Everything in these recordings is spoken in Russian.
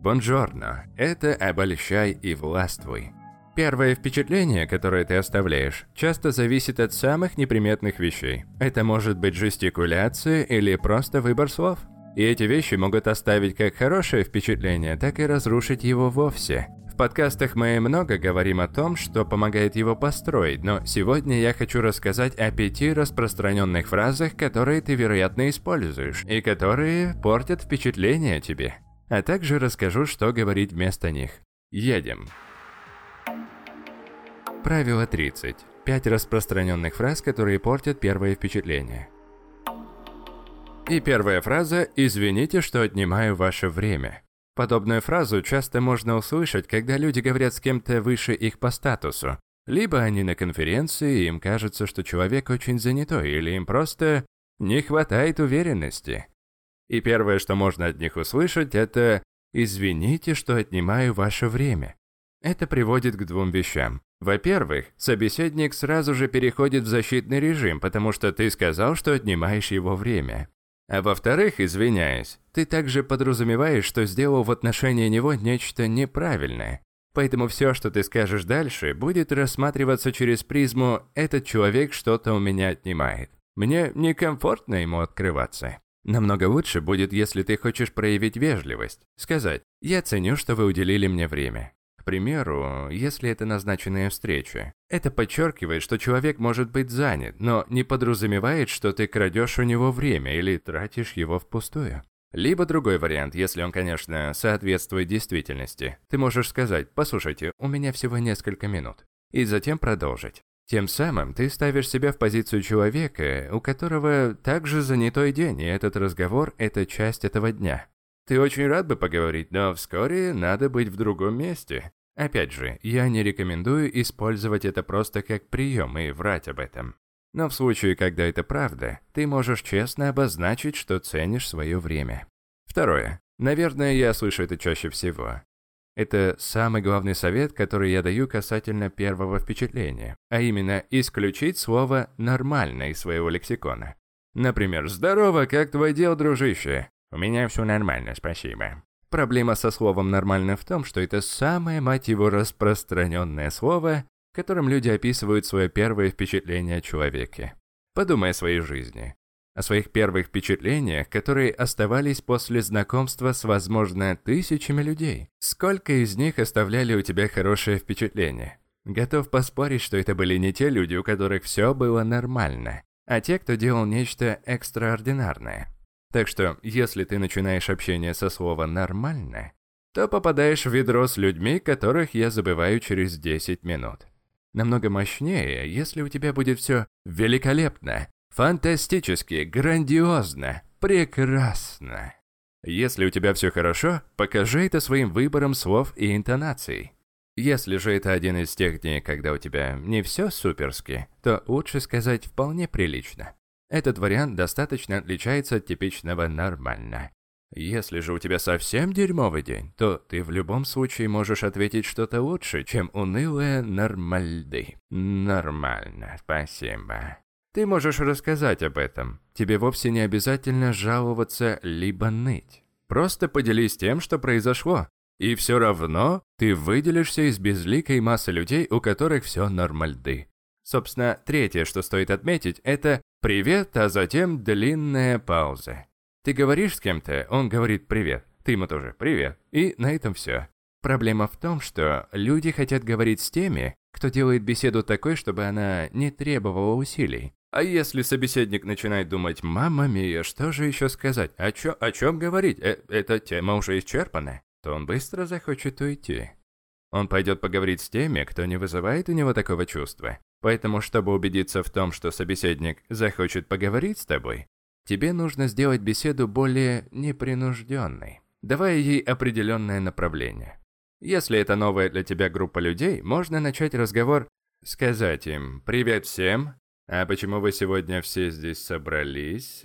Бонжорно – это обольщай и властвуй. Первое впечатление, которое ты оставляешь, часто зависит от самых неприметных вещей. Это может быть жестикуляция или просто выбор слов. И эти вещи могут оставить как хорошее впечатление, так и разрушить его вовсе. В подкастах мы много говорим о том, что помогает его построить, но сегодня я хочу рассказать о пяти распространенных фразах, которые ты, вероятно, используешь, и которые портят впечатление о тебе. А также расскажу, что говорить вместо них. Едем. Правило 30. Пять распространенных фраз, которые портят первое впечатление. И первая фраза «Извините, что отнимаю ваше время». Подобную фразу часто можно услышать, когда люди говорят с кем-то выше их по статусу. Либо они на конференции, и им кажется, что человек очень занятой, или им просто не хватает уверенности. И первое, что можно от них услышать, это «Извините, что отнимаю ваше время». Это приводит к двум вещам. Во-первых, собеседник сразу же переходит в защитный режим, потому что ты сказал, что отнимаешь его время. А во-вторых, извиняясь, ты также подразумеваешь, что сделал в отношении него нечто неправильное. Поэтому все, что ты скажешь дальше, будет рассматриваться через призму «этот человек что-то у меня отнимает». Мне некомфортно ему открываться. Намного лучше будет, если ты хочешь проявить вежливость. Сказать «Я ценю, что вы уделили мне время. К примеру, если это назначенная встреча. Это подчеркивает, что человек может быть занят, но не подразумевает, что ты крадешь у него время или тратишь его впустую. Либо другой вариант, если он, конечно, соответствует действительности. Ты можешь сказать «Послушайте, у меня всего несколько минут». И затем продолжить. Тем самым ты ставишь себя в позицию человека, у которого также занятой день, и этот разговор – это часть этого дня. Ты очень рад бы поговорить, но вскоре надо быть в другом месте. Опять же, я не рекомендую использовать это просто как прием и врать об этом. Но в случае, когда это правда, ты можешь честно обозначить, что ценишь свое время. Второе. Наверное, я слышу это чаще всего. Это самый главный совет, который я даю касательно первого впечатления, а именно исключить слово «нормально» из своего лексикона. Например, «Здорово, как твой дел, дружище?» У меня все нормально, спасибо. Проблема со словом «нормально» в том, что это самое, мать его, распространенное слово, которым люди описывают свое первое впечатление о человеке. Подумай о своей жизни. О своих первых впечатлениях, которые оставались после знакомства с, возможно, тысячами людей. Сколько из них оставляли у тебя хорошее впечатление? Готов поспорить, что это были не те люди, у которых все было нормально, а те, кто делал нечто экстраординарное. Так что, если ты начинаешь общение со слова «нормально», то попадаешь в ведро с людьми, которых я забываю через 10 минут. Намного мощнее, если у тебя будет все великолепно, фантастически, грандиозно, прекрасно. Если у тебя все хорошо, покажи это своим выбором слов и интонаций. Если же это один из тех дней, когда у тебя не все суперски, то лучше сказать вполне прилично. Этот вариант достаточно отличается от типичного «нормально». Если же у тебя совсем дерьмовый день, то ты в любом случае можешь ответить что-то лучше, чем унылое «нормальды». Нормально, спасибо. Ты можешь рассказать об этом. Тебе вовсе не обязательно жаловаться либо ныть. Просто поделись тем, что произошло. И все равно ты выделишься из безликой массы людей, у которых все нормальды. Собственно, третье, что стоит отметить, это «привет», а затем длинная пауза. Ты говоришь с кем-то, он говорит «привет», ты ему тоже «привет», и на этом все. Проблема в том, что люди хотят говорить с теми, кто делает беседу такой, чтобы она не требовала усилий. А если собеседник начинает думать «Мама мия, что же еще сказать? О, чё, о чем говорить? Э, эта тема уже исчерпана», то он быстро захочет уйти. Он пойдет поговорить с теми, кто не вызывает у него такого чувства. Поэтому, чтобы убедиться в том, что собеседник захочет поговорить с тобой, тебе нужно сделать беседу более непринужденной, давая ей определенное направление. Если это новая для тебя группа людей, можно начать разговор, сказать им «Привет всем, а почему вы сегодня все здесь собрались?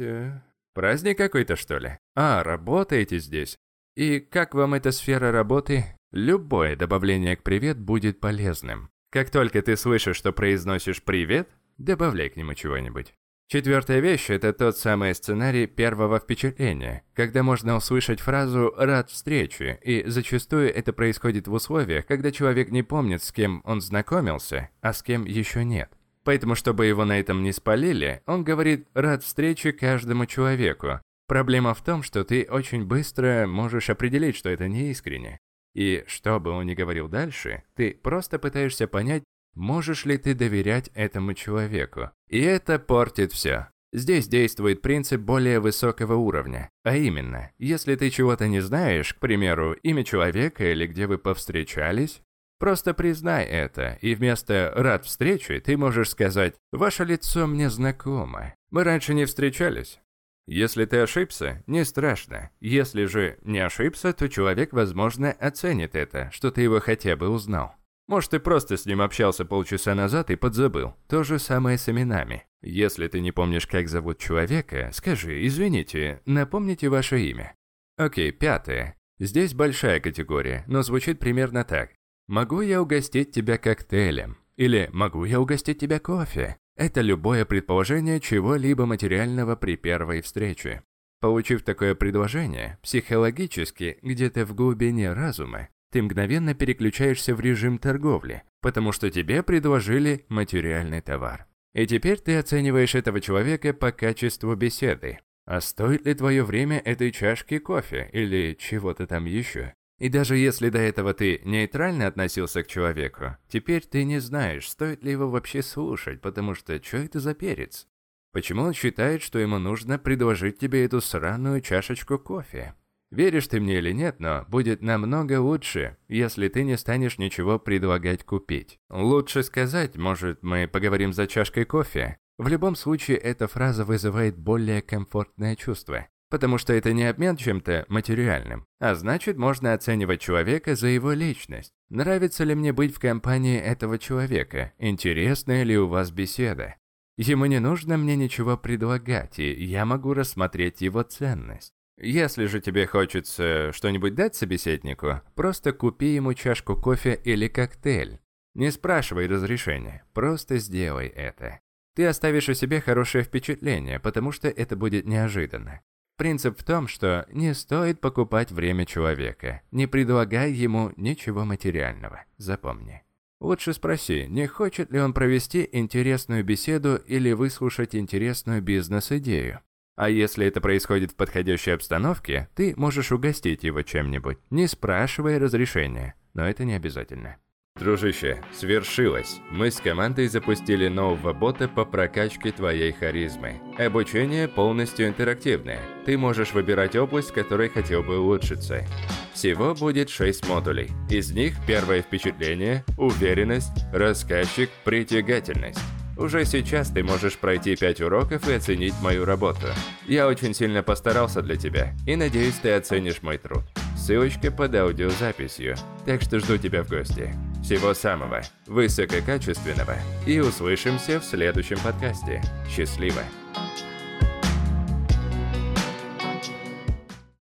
Праздник какой-то, что ли? А, работаете здесь? И как вам эта сфера работы? Любое добавление к «привет» будет полезным. Как только ты слышишь, что произносишь «привет», добавляй к нему чего-нибудь. Четвертая вещь – это тот самый сценарий первого впечатления, когда можно услышать фразу «рад встрече», и зачастую это происходит в условиях, когда человек не помнит, с кем он знакомился, а с кем еще нет. Поэтому, чтобы его на этом не спалили, он говорит «рад встрече каждому человеку». Проблема в том, что ты очень быстро можешь определить, что это не искренне. И что бы он ни говорил дальше, ты просто пытаешься понять, Можешь ли ты доверять этому человеку? И это портит все. Здесь действует принцип более высокого уровня. А именно, если ты чего-то не знаешь, к примеру, имя человека или где вы повстречались, просто признай это, и вместо «рад встрече» ты можешь сказать «ваше лицо мне знакомо, мы раньше не встречались». Если ты ошибся, не страшно. Если же не ошибся, то человек, возможно, оценит это, что ты его хотя бы узнал. Может, ты просто с ним общался полчаса назад и подзабыл. То же самое с именами. Если ты не помнишь, как зовут человека, скажи «Извините, напомните ваше имя». Окей, пятое. Здесь большая категория, но звучит примерно так. «Могу я угостить тебя коктейлем?» Или «Могу я угостить тебя кофе?» Это любое предположение чего-либо материального при первой встрече. Получив такое предложение, психологически, где-то в глубине разума, ты мгновенно переключаешься в режим торговли, потому что тебе предложили материальный товар. И теперь ты оцениваешь этого человека по качеству беседы. А стоит ли твое время этой чашки кофе или чего-то там еще? И даже если до этого ты нейтрально относился к человеку, теперь ты не знаешь, стоит ли его вообще слушать, потому что что это за перец? Почему он считает, что ему нужно предложить тебе эту сраную чашечку кофе? Веришь ты мне или нет, но будет намного лучше, если ты не станешь ничего предлагать купить. Лучше сказать, может, мы поговорим за чашкой кофе. В любом случае, эта фраза вызывает более комфортное чувство, потому что это не обмен чем-то материальным, а значит, можно оценивать человека за его личность. Нравится ли мне быть в компании этого человека? Интересная ли у вас беседа? Ему не нужно мне ничего предлагать, и я могу рассмотреть его ценность. Если же тебе хочется что-нибудь дать собеседнику, просто купи ему чашку кофе или коктейль. Не спрашивай разрешения, просто сделай это. Ты оставишь о себе хорошее впечатление, потому что это будет неожиданно. Принцип в том, что не стоит покупать время человека, не предлагай ему ничего материального, запомни. Лучше спроси, не хочет ли он провести интересную беседу или выслушать интересную бизнес-идею. А если это происходит в подходящей обстановке, ты можешь угостить его чем-нибудь, не спрашивая разрешения, но это не обязательно. Дружище, свершилось. Мы с командой запустили нового бота по прокачке твоей харизмы. Обучение полностью интерактивное. Ты можешь выбирать область, которой хотел бы улучшиться. Всего будет 6 модулей. Из них первое впечатление, уверенность, рассказчик, притягательность. Уже сейчас ты можешь пройти 5 уроков и оценить мою работу. Я очень сильно постарался для тебя, и надеюсь, ты оценишь мой труд. Ссылочка под аудиозаписью, так что жду тебя в гости. Всего самого высококачественного, и услышимся в следующем подкасте. Счастливо!